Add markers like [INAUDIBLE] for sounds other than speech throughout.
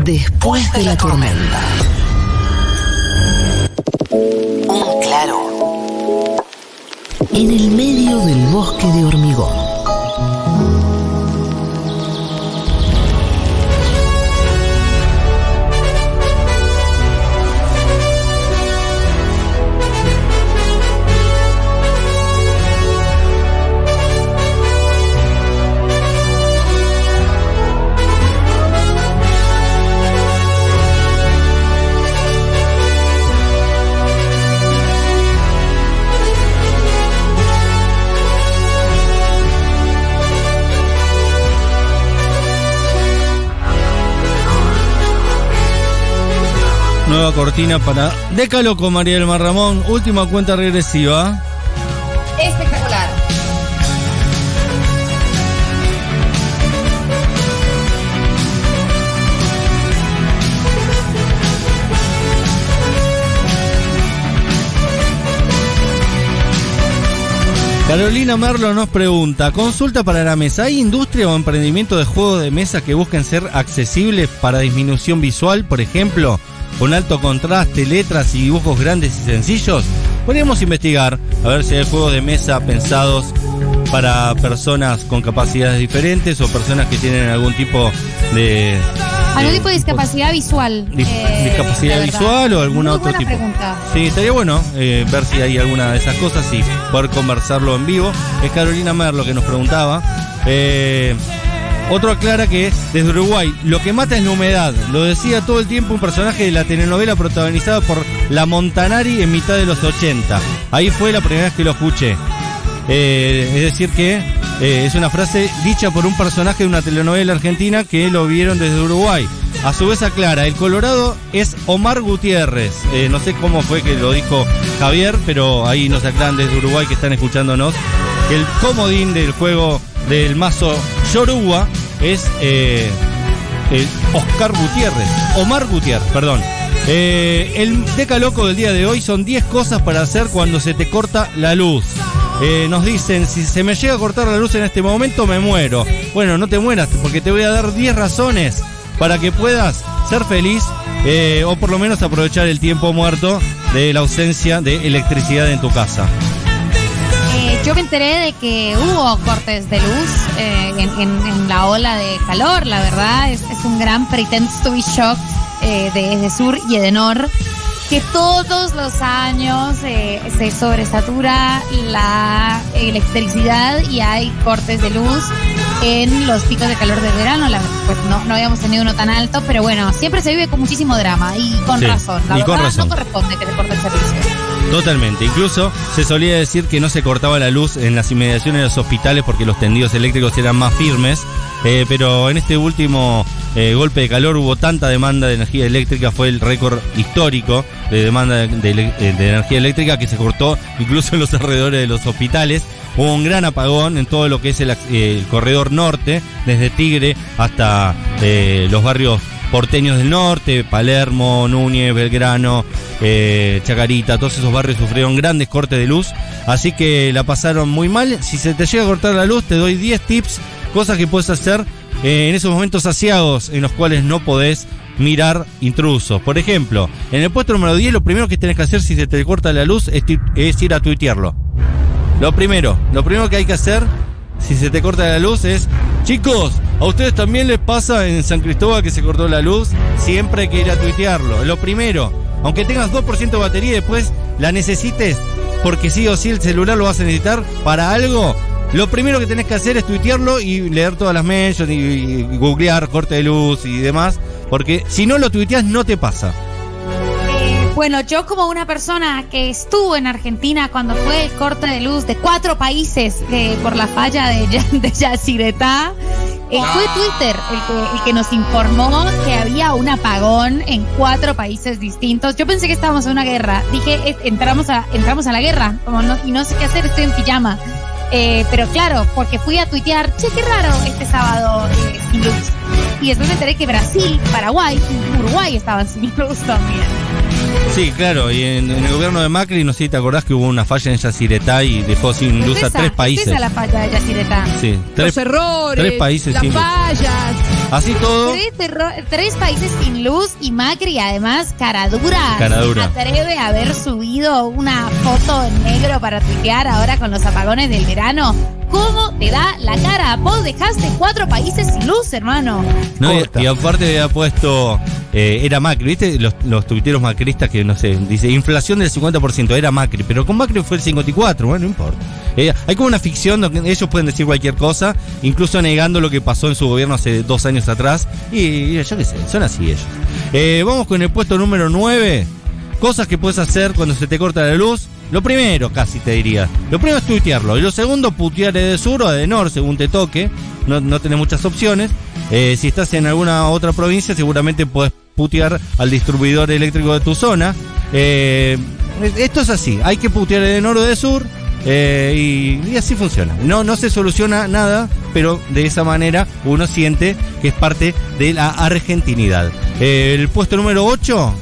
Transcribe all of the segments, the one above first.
Después de la tormenta. Un claro. En el medio del bosque de hormigón. Nueva cortina para Décalo con María del Mar Ramón. Última cuenta regresiva. Espectacular. Carolina Merlo nos pregunta, consulta para la mesa, ¿hay industria o emprendimiento de juegos de mesa que busquen ser accesibles para disminución visual, por ejemplo, con alto contraste, letras y dibujos grandes y sencillos? Podríamos investigar a ver si hay juegos de mesa pensados para personas con capacidades diferentes o personas que tienen algún tipo de... Algún tipo de discapacidad visual. Dis- eh, discapacidad visual o Muy otro tipo. pregunta. Sí, estaría bueno eh, ver si hay alguna de esas cosas y poder conversarlo en vivo. Es Carolina Merlo que nos preguntaba. Eh, otro aclara que desde Uruguay lo que mata es la humedad. Lo decía todo el tiempo un personaje de la telenovela protagonizada por La Montanari en mitad de los 80. Ahí fue la primera vez que lo escuché. Eh, es decir que eh, es una frase dicha por un personaje de una telenovela argentina que lo vieron desde Uruguay. A su vez aclara, el Colorado es Omar Gutiérrez. Eh, no sé cómo fue que lo dijo Javier, pero ahí nos aclaran desde Uruguay que están escuchándonos. El comodín del juego del mazo Yoruba es eh, Oscar Gutiérrez. Omar Gutiérrez, perdón. Eh, el decaloco del día de hoy son 10 cosas para hacer cuando se te corta la luz. Eh, nos dicen, si se me llega a cortar la luz en este momento, me muero. Bueno, no te mueras, porque te voy a dar 10 razones para que puedas ser feliz o por lo menos aprovechar el tiempo muerto de la ausencia de electricidad en tu casa. Yo me enteré de que hubo cortes de luz eh, en, en- en la ola de calor, la verdad. Es, es un gran pretends to be shocked eh, de Edesur y Edenor. Que todos los años eh, se sobresatura la electricidad y hay cortes de luz en los picos de calor de verano. La- pues no, no habíamos tenido uno tan alto, pero bueno, siempre se vive con muchísimo drama y con Sí, razón. La y con verdad razón. no corresponde que te corte el servicio. Totalmente. Incluso se solía decir que no se cortaba la luz en las inmediaciones de los hospitales porque los tendidos eléctricos eran más firmes. eh, pero en este último eh, golpe de calor hubo tanta demanda de energía eléctrica, fue el récord histórico de demanda de, energía eléctrica que se cortó incluso en los [LAUGHS] alrededores de los hospitales. Hubo un gran apagón en todo lo que es el, eh, corredor norte, desde Tigre hasta los barrios porteños del norte, Palermo, Núñez, Belgrano, eh, Chacarita, todos esos barrios sufrieron grandes cortes de luz, así que la pasaron muy mal. Si se te llega a cortar la luz, te doy 10 tips, cosas que puedes hacer eh, en esos momentos asiagos en los cuales no podés mirar intrusos. Por ejemplo, en el puesto número 10, lo primero que tenés que hacer si se te corta la luz es, es ir a tuitearlo. Lo primero, lo primero que hay que hacer si se te corta la luz es, chicos, a ustedes también les pasa en San Cristóbal que se cortó la luz, siempre hay que ir a tuitearlo. Lo primero, aunque tengas 2% de batería después la necesites, porque sí o sí el celular lo vas a necesitar para algo, lo primero que tenés que hacer es tuitearlo y leer todas las mentions y, y googlear corte de luz y demás, porque si no lo tuiteas no te pasa. Bueno, yo como una persona que estuvo en Argentina cuando fue el corte de luz de cuatro países eh, por la falla de, de Yacyretá, eh, fue Twitter el que, el que nos informó que había un apagón en cuatro países distintos. Yo pensé que estábamos en una guerra. Dije, eh, entramos a, entramos a la guerra como no, y no sé qué hacer, estoy en pijama. Eh, pero claro, porque fui a tuitear, che, qué raro este sábado eh, sin luz. Y después me enteré que Brasil, Paraguay y Uruguay estaban sin luz también. Sí, claro, y en, en el gobierno de Macri, no sé si te acordás que hubo una falla en Yacyretá y dejó sin luz a tres es países. esa la falla de Yacyretá. Sí, tres, los errores, tres países las sin luz. fallas. Así todo. Tres, tres países sin luz y Macri, además, cara dura. Cara dura. ¿Atreve a haber subido una foto en negro para tuitear ahora con los apagones del verano? ¿Cómo te da la cara? Vos dejaste cuatro países sin luz, hermano. No, y, y aparte había puesto, eh, era Macri, ¿viste? Los, los tuiteros macristas que, no sé, dice, inflación del 50%, era Macri, pero con Macri fue el 54%, bueno, no importa. Eh, hay como una ficción donde ellos pueden decir cualquier cosa, incluso negando lo que pasó en su gobierno hace dos años atrás, y, y yo qué sé, son así ellos. Eh, vamos con el puesto número 9, cosas que puedes hacer cuando se te corta la luz. Lo primero, casi te diría. Lo primero es tuitearlo. Y lo segundo, putear de sur o de nor, según te toque. No, no tenés muchas opciones. Eh, si estás en alguna otra provincia, seguramente puedes putear al distribuidor eléctrico de tu zona. Eh, esto es así. Hay que putear de nor o de sur. eh, y, así funciona. No, no se soluciona nada, pero de esa manera uno siente que es parte de la argentinidad. El puesto número 8,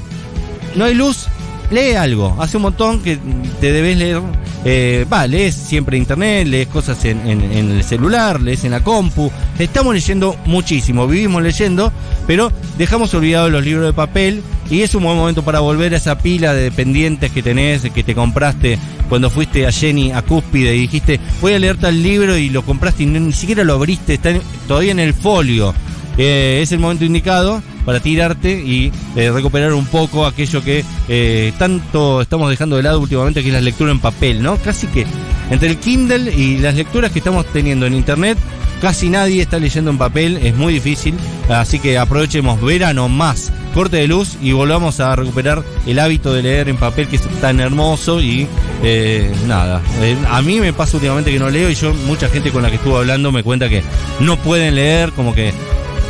no hay luz, lee algo. Hace un montón que te debes leer. eh, Va, lees siempre internet, lees cosas en, el celular, lees en la compu. Estamos leyendo muchísimo, vivimos leyendo, pero dejamos olvidados los libros de papel y es un buen momento para volver a esa pila de pendientes que tenés, que te compraste cuando fuiste a Jenny, a Cúspide y dijiste, voy a leer tal libro y lo compraste y ni, ni siquiera lo abriste, está en- todavía en el folio. Eh, es el momento indicado para tirarte y eh, recuperar un poco aquello que eh, tanto estamos dejando de lado últimamente, que es la lectura en papel, ¿no? Casi que entre el Kindle y las lecturas que estamos teniendo en Internet, casi nadie está leyendo en papel, es muy difícil, así que aprovechemos verano más corte de luz y volvamos a recuperar el hábito de leer en papel que es tan hermoso y eh, nada, a mí me pasa últimamente que no leo y yo mucha gente con la que estuve hablando me cuenta que no pueden leer, como que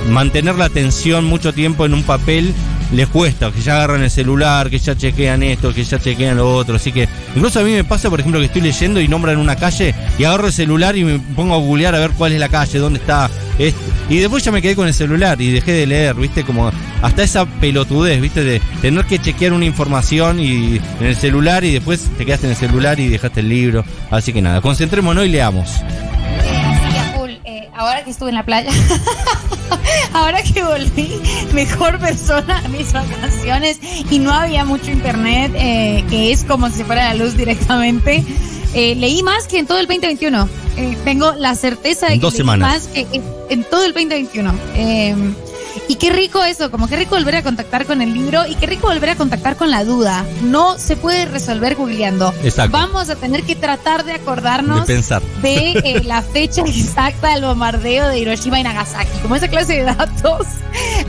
mantener la atención mucho tiempo en un papel les cuesta, que ya agarran el celular, que ya chequean esto, que ya chequean lo otro. Así que incluso a mí me pasa, por ejemplo, que estoy leyendo y nombran una calle y agarro el celular y me pongo a googlear a ver cuál es la calle, dónde está. esto. Y después ya me quedé con el celular y dejé de leer, ¿viste? Como hasta esa pelotudez, ¿viste? De tener que chequear una información y en el celular y después te quedaste en el celular y dejaste el libro. Así que nada, concentrémonos y leamos. Eh, ahora que estuve en la playa, [LAUGHS] [LAUGHS] ahora que volví, mejor persona a mis vacaciones y no había mucho internet, eh, que es como si fuera la luz directamente. eh, leí más que en todo el 2021. Eh, tengo la certeza de que dos leí semanas. más que en, en todo el 2021. Y qué rico eso, como qué rico volver a contactar con el libro y qué rico volver a contactar con la duda. No se puede resolver googleando. Exacto. Vamos a tener que tratar de acordarnos De pensar. de eh, [LAUGHS] la fecha exacta del bombardeo de Hiroshima y Nagasaki. Como esa clase de datos.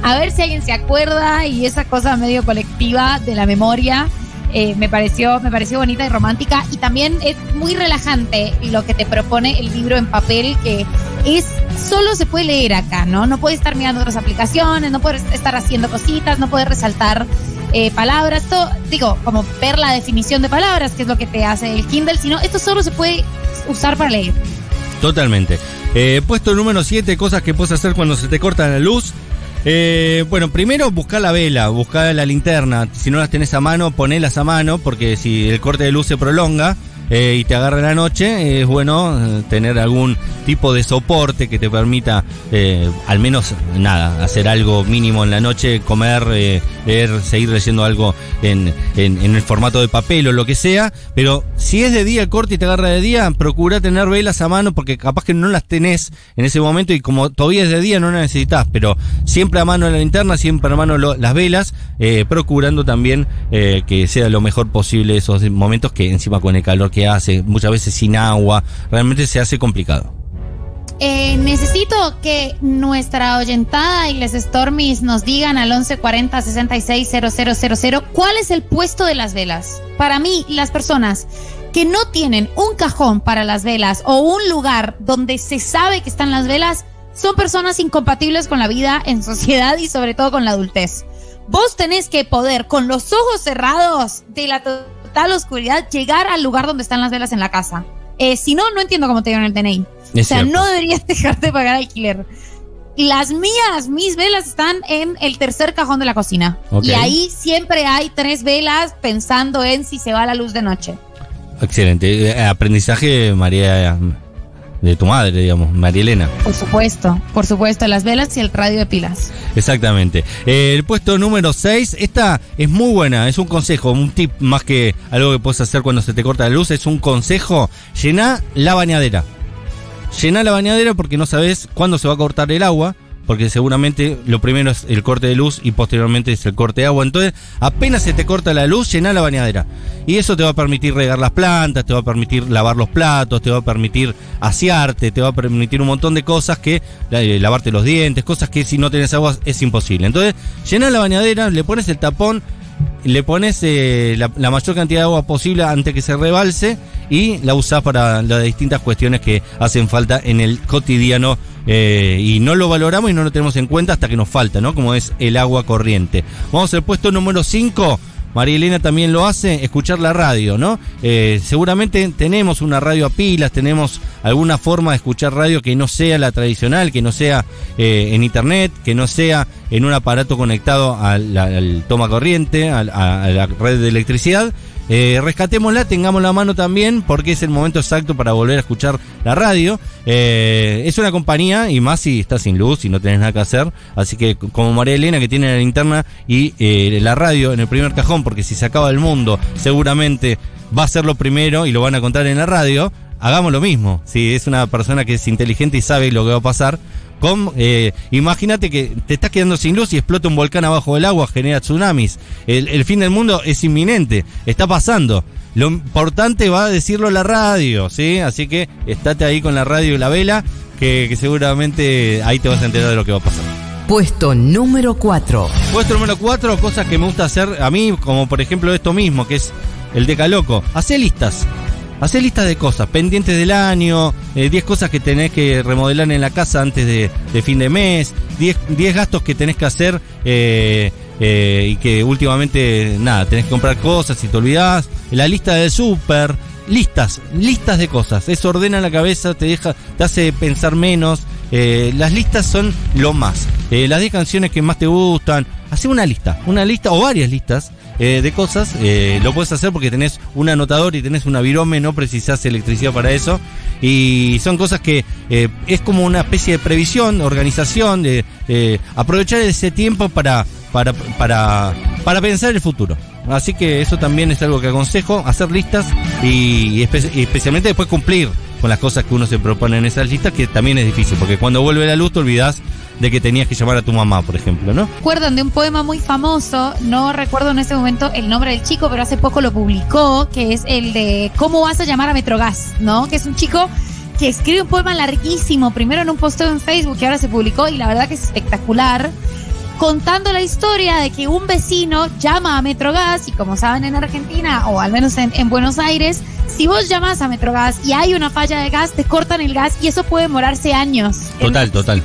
A ver si alguien se acuerda y esa cosa medio colectiva de la memoria. eh, me pareció me pareció bonita y romántica y también es muy relajante lo que te propone el libro en papel que es solo se puede leer acá no no puedes estar mirando otras aplicaciones no puedes estar haciendo cositas no puedes resaltar eh, palabras esto digo como ver la definición de palabras que es lo que te hace el Kindle sino esto solo se puede usar para leer Totalmente. Eh, puesto número 7, cosas que puedes hacer cuando se te corta la luz. Eh, bueno, primero buscar la vela, buscar la linterna. Si no las tenés a mano, ponelas a mano, porque si el corte de luz se prolonga eh, y te agarra la noche, es bueno eh, tener algún tipo de soporte que te permita, eh, al menos, nada, hacer algo mínimo en la noche, comer, leer, seguir leyendo algo en, en- el formato de papel o lo que sea. Pero si es de día el corte y te agarra de día, procura tener velas a mano porque capaz que no las tenés en ese momento y como todavía es de día no las necesitas, pero siempre a mano la linterna, siempre a mano las velas, procurando también que sea lo mejor posible esos momentos que encima con el calor que hace, muchas veces sin agua, realmente se hace complicado. Eh, necesito que nuestra oyentada y les nos digan al 1140 660000 cuál es el puesto de las velas. Para mí, las personas que no tienen un cajón para las velas o un lugar donde se sabe que están las velas son personas incompatibles con la vida en sociedad y sobre todo con la adultez. Vos tenés que poder, con los ojos cerrados de total oscuridad, llegar al lugar donde están las velas en la casa. Eh, si no, no entiendo cómo te dieron el DNI. Es o sea, cierto. no deberías [LAUGHS] dejarte pagar alquiler. Las mías, mis velas están en el tercer cajón de la cocina. Y ahí siempre hay tres velas pensando en si se va la luz de noche. Excelente. Eh, Aprendizaje, María de tu madre, digamos, María Elena. Por supuesto, por supuesto, las velas y el radio de pilas. Exactamente. Eh, el puesto número 6, esta es muy buena, es un consejo, un tip más que algo que puedes hacer cuando se te corta la luz, es un consejo, llená la bañadera. Llená la bañadera porque no sabes cuándo se va a cortar el agua porque seguramente lo primero es el corte de luz y posteriormente es el corte de agua. Entonces, apenas se te corta la luz, llena la bañadera. Y eso te va a permitir regar las plantas, te va a permitir lavar los platos, te va a permitir asearte, te va a permitir un montón de cosas que, eh, lavarte los dientes, cosas que si no tienes agua es imposible. Entonces, llena la bañadera, le pones el tapón, le pones eh, la, mayor cantidad de agua posible antes que se rebalse y la usás para las distintas cuestiones que hacen falta en el cotidiano eh, y no lo valoramos y no lo tenemos en cuenta hasta que nos falta, ¿no? Como es el agua corriente. Vamos al puesto número 5. María Elena también lo hace, escuchar la radio, ¿no? Eh, seguramente tenemos una radio a pilas, tenemos alguna forma de escuchar radio que no sea la tradicional, que no sea eh, en internet, que no sea en un aparato conectado al, toma corriente, a la red de electricidad. Eh, rescatémosla, tengamos la mano también, porque es el momento exacto para volver a escuchar la radio. Eh, es una compañía, y más si estás sin luz y no tenés nada que hacer. Así que, como María Elena, que tiene la linterna y eh, la radio en el primer cajón, porque si se acaba el mundo, seguramente va a ser lo primero y lo van a contar en la radio. Hagamos lo mismo. Si es una persona que es inteligente y sabe lo que va a pasar, eh, imagínate que te estás quedando sin luz y explota un volcán abajo del agua, genera tsunamis. El, fin del mundo es inminente, está pasando. Lo importante va a decirlo la radio, ¿sí? Así que estate ahí con la radio y la vela, que, seguramente ahí te vas a enterar de lo que va a pasar. Puesto número 4. Puesto número 4, cosas que me gusta hacer a mí, como por ejemplo esto mismo, que es el decaloco. Hace listas. Hacé listas de cosas, pendientes del año, 10 eh, cosas que tenés que remodelar en la casa antes de, fin de mes, 10, gastos que tenés que hacer eh, eh, y que últimamente, nada, tenés que comprar cosas y te olvidás. La lista del súper, listas, listas de cosas. Eso ordena la cabeza, te deja, te hace pensar menos. las listas son lo más. las 10 canciones que más te gustan. Hacé una lista, una lista o varias listas eh, de cosas. Eh, lo puedes hacer porque tenés un anotador y tenés una virome, no precisás electricidad para eso. Y son cosas que eh, es como una especie de previsión, organización, de aprovechar ese tiempo para, para, para, para pensar el futuro. Así que eso también es algo que aconsejo, hacer listas y, especialmente después cumplir con las cosas que uno se propone en esas listas, que también es difícil, porque cuando vuelve la luz te olvidas de que tenías que llamar a tu mamá, por ejemplo, ¿no? Recuerdan de un poema muy famoso, no recuerdo en ese momento el nombre del chico, pero hace poco lo publicó, que es el de ¿Cómo vas a llamar a Metrogas? ¿No? Que es un chico que escribe un poema larguísimo, primero en un posteo en Facebook que ahora se publicó y la verdad que es espectacular contando la historia de que un vecino llama a Metrogas y como saben en Argentina o al menos en, Buenos Aires, si vos llamas a Metrogas y hay una falla de gas, te cortan el gas y eso puede demorarse años. Total, total.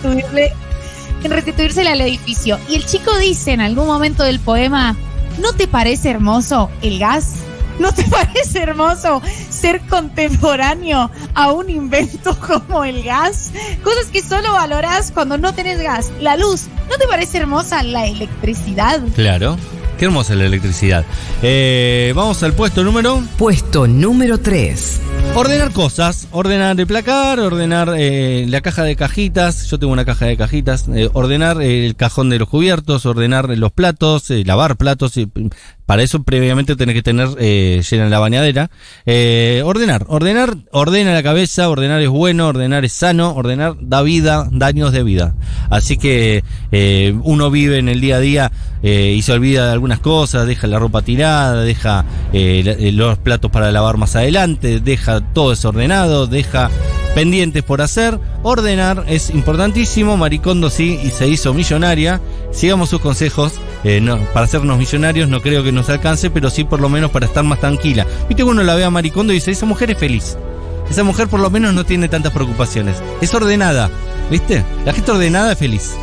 En restituírsele al edificio. Y el chico dice en algún momento del poema, ¿no te parece hermoso el gas? ¿No te [LAUGHS] parece hermoso ser contemporáneo a un invento [LAUGHS] como el gas? Cosas que solo valoras cuando no tenés gas. La luz. ¿No te parece hermosa la electricidad? Claro. Qué hermosa la electricidad. Eh, vamos al puesto número. Puesto número 3. Ordenar cosas, ordenar el placar, ordenar eh, la caja de cajitas, yo tengo una caja de cajitas, eh, ordenar el cajón de los cubiertos, ordenar los platos, lavar platos, para eso previamente tenés que tener llena la bañadera. ordenar, ordenar, ordena la cabeza, ordenar es bueno, ordenar es sano, ordenar da vida, daños de vida. Así que uno vive en el día a día y se olvida de algunas cosas, deja la ropa tirada, deja los platos para lavar más adelante, deja todo desordenado, deja pendientes por hacer. Ordenar es importantísimo. Maricondo sí y se hizo millonaria. Sigamos sus consejos. Eh, no, para hacernos millonarios no creo que nos alcance, pero sí por lo menos para estar más tranquila. Viste que uno la ve a Maricondo y dice, esa mujer es feliz. Esa mujer por lo menos no tiene tantas preocupaciones. Es ordenada. ¿Viste? La gente ordenada es feliz.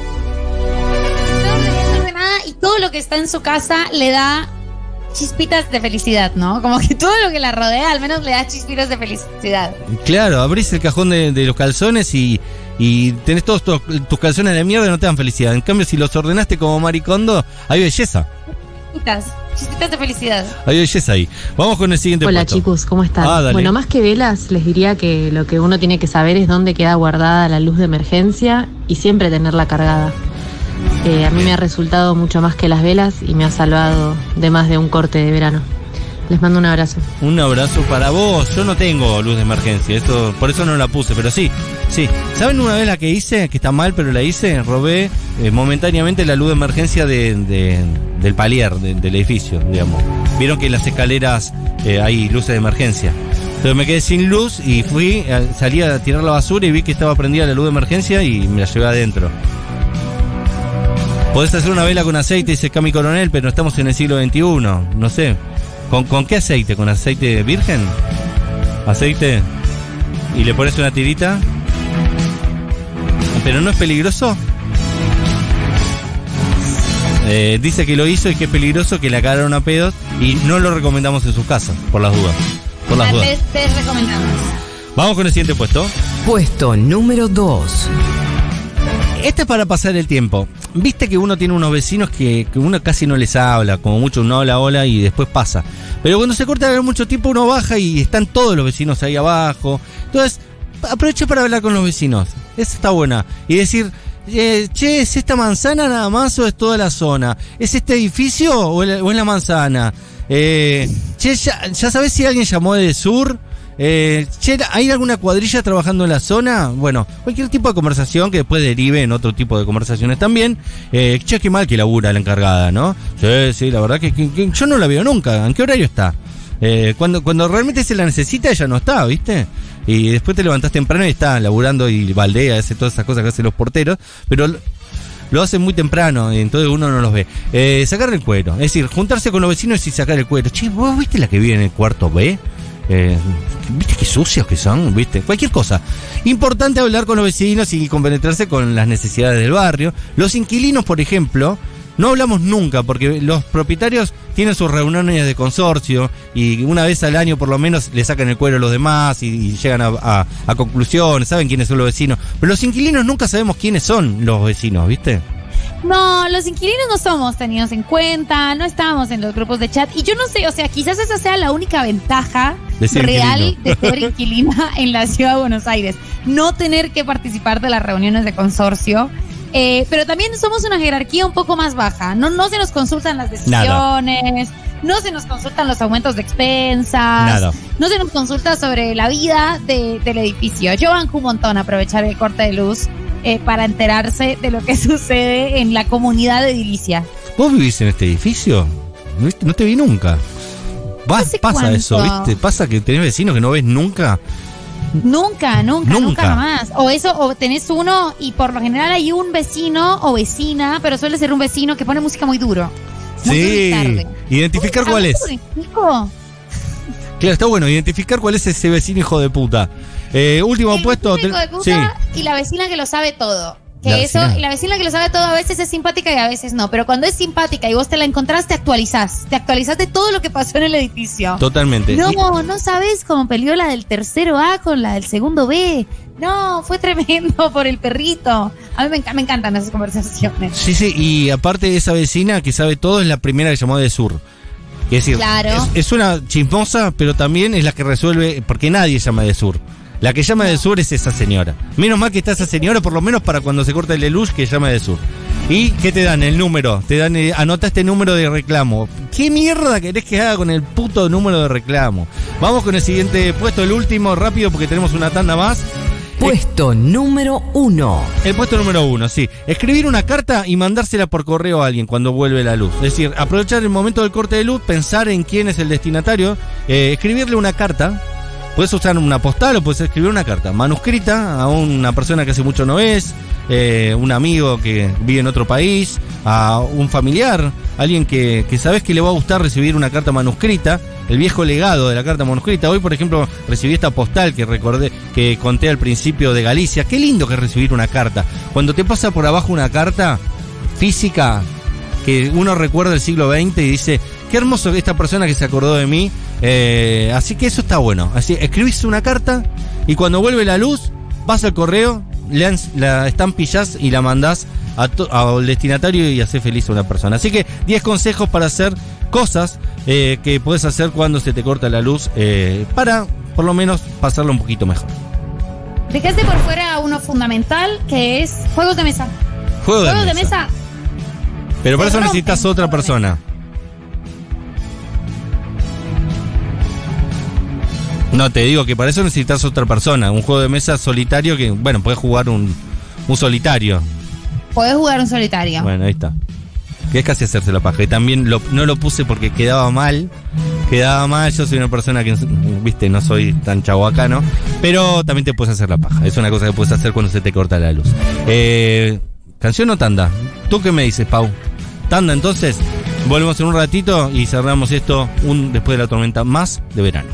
y todo lo que está en su casa le da chispitas de felicidad, ¿no? Como que todo lo que la rodea al menos le da chispitas de felicidad. Claro, abrís el cajón de, los calzones y, y tenés todos tus, calzones de mierda y no te dan felicidad. En cambio, si los ordenaste como maricondo, hay belleza. chispitas, chispitas de felicidad. Ahí oyes ahí. Vamos con el siguiente Hola puesto. chicos, ¿cómo están? Ah, bueno, más que velas, les diría que lo que uno tiene que saber es dónde queda guardada la luz de emergencia y siempre tenerla cargada. Eh, a mí me ha resultado mucho más que las velas y me ha salvado de más de un corte de verano. Les mando un abrazo. Un abrazo para vos. Yo no tengo luz de emergencia, esto, por eso no la puse, pero sí, sí. ¿Saben una vez la que hice? Que está mal, pero la hice. Robé eh, momentáneamente la luz de emergencia de, de- del palier, de- del edificio, digamos. Vieron que en las escaleras eh, hay luces de emergencia. Entonces me quedé sin luz y fui, eh, salí a tirar la basura y vi que estaba prendida la luz de emergencia y me la llevé adentro. Podés hacer una vela con aceite, dice Cami Coronel, pero estamos en el siglo XXI. No sé. ¿Con, con qué aceite? ¿Con aceite virgen? ¿Aceite? ¿Y le pones una tirita? ¿Pero no es peligroso? Eh, dice que lo hizo y que es peligroso, que le cagaron a pedos y no lo recomendamos en sus casas, por las dudas. Por las dudas. Te, te recomendamos. Vamos con el siguiente puesto. Puesto número 2. Este es para pasar el tiempo. Viste que uno tiene unos vecinos que, uno casi no les habla, como mucho uno habla hola y después pasa. Pero cuando se corta mucho tiempo uno baja y están todos los vecinos ahí abajo. Entonces, aproveche para hablar con los vecinos. Esa está buena. Y decir, eh, che, ¿es esta manzana nada más o es toda la zona? ¿Es este edificio o es la, manzana? Eh, che, ya, ¿ya sabes si alguien llamó de sur? Eh, ¿hay alguna cuadrilla trabajando en la zona? Bueno, cualquier tipo de conversación que después derive en otro tipo de conversaciones también. Eh, che, qué mal que labura la encargada, ¿no? Sí, sí, la verdad que, yo no la veo nunca. ¿En qué horario está? Eh, cuando, cuando realmente se la necesita, ella no está, ¿viste? Y después te levantás temprano y está laburando y baldea, hace todas esas cosas que hacen los porteros, pero lo- lo hacen muy temprano y entonces uno no los ve. Eh, sacar el cuero, es decir, juntarse con los vecinos y sacar el cuero. Che, ¿vos viste la que vive en el cuarto B? Eh, ¿Viste qué sucios que son? ¿Viste? Cualquier cosa. Importante hablar con los vecinos y compenetrarse con las necesidades del barrio. Los inquilinos, por ejemplo, no hablamos nunca porque los propietarios tienen sus reuniones de consorcio y una vez al año por lo menos le sacan el cuero a los demás y, llegan a conclusiones, saben quiénes son los vecinos. Pero los inquilinos nunca sabemos quiénes son los vecinos, ¿viste? No, los inquilinos no somos tenidos en cuenta, no estamos en los grupos de chat. Y yo no sé, o sea, quizás esa sea la única ventaja De real inquilino. de ser [LAUGHS] inquilina en la ciudad de Buenos Aires. No tener que participar de las reuniones de consorcio. Eh, pero también somos una jerarquía un poco más baja. No, no se nos consultan las decisiones, no se nos consultan los aumentos de expensas, Nada. no se nos consulta sobre la vida de- del edificio. Yo banco un montón aprovechar el corte de luz eh, para enterarse de lo que [LAUGHS] sucede en la comunidad de Edilicia. ¿Vos vivís en este edificio? ¿No te vi nunca. Va- No sé pasa cuánto. eso, ¿viste? Pasa que tenés vecinos que no ves nunca. Nunca, nunca, Nunca. nunca, jamás. O eso, o tenés uno y por lo general hay un vecino o vecina, pero suele ser un vecino que pone música muy duro. Muy Sí. tarde. Identificar Uy, cuál ¿a es. Claro, está bueno, identificar cuál es ese vecino hijo de puta. Eh, último El puesto. de puta y la vecina que lo sabe todo. Que La eso, vecina. y la vecina que lo sabe todo a veces es simpática y a veces no. Pero cuando es simpática y vos te la encontrás, te actualizás. Te actualizás de todo lo que pasó en el edificio. Totalmente. No, Y- no sabes cómo peleó la del tercero A con la del segundo B. No, fue tremendo [LAUGHS] por el perrito. A mí me, enca- me encantan esas conversaciones. Sí, sí, y aparte esa vecina que sabe todo es la primera que llamó de sur. Es decir, Claro. es, es una chismosa, pero también es la que resuelve, porque nadie llama de sur. La que llama de sur es esa señora. Menos mal que está esa señora, por lo menos para cuando se corta el luz, que llama de sur. ¿Y qué te dan? El número. Te dan, eh, anota este número de reclamo. ¿Qué mierda querés que haga con el puto número de reclamo? Vamos con el siguiente puesto, el último, rápido, porque tenemos una tanda más. Puesto número 1. El puesto número uno, sí. Escribir una carta y mandársela por correo a alguien cuando vuelve la luz. Es decir, aprovechar el momento del corte de luz, pensar en quién es el destinatario, eh, escribirle una carta. Puedes usar una postal o puedes escribir una carta manuscrita a una persona que hace mucho no ves, eh, un amigo que vive en otro país, a un familiar, alguien que, que sabes que le va a gustar recibir una carta manuscrita, el viejo legado de la carta manuscrita. Hoy, por ejemplo, recibí esta postal que recordé, que conté al principio de Galicia. Qué lindo que es recibir una carta. Cuando te pasa por abajo una carta física, que uno recuerda el siglo XX y dice, qué hermoso esta persona que se acordó de mí. Eh, así que eso está bueno. Así, escribís una carta y cuando vuelve la luz, vas al correo, la, la estampillás y la mandás al destinatario y hacer feliz a una persona. Así que 10 consejos para hacer cosas eh, que puedes hacer cuando se te corta la luz eh, para por lo menos pasarlo un poquito mejor. Dejaste por fuera uno fundamental que es juegos de mesa. Juego de Juegos de mesa. mesa. Pero para se eso necesitas otra persona. No, te digo que para eso necesitas otra persona. Un juego de mesa solitario que, bueno, puedes jugar un, un solitario. Podés jugar un solitario. Bueno, ahí está. Que es casi hacerse la paja. Y también lo- no lo puse porque quedaba mal. Quedaba mal. Yo soy una persona que, viste, no soy tan chahuacano. Pero también te puedes hacer la paja. Es una cosa que puedes hacer cuando se te corta la luz. Eh, ¿Canción o tanda? ¿Tú qué me dices, Pau? Tanda, entonces. Volvemos en un ratito y cerramos esto un, después de la tormenta más de verano.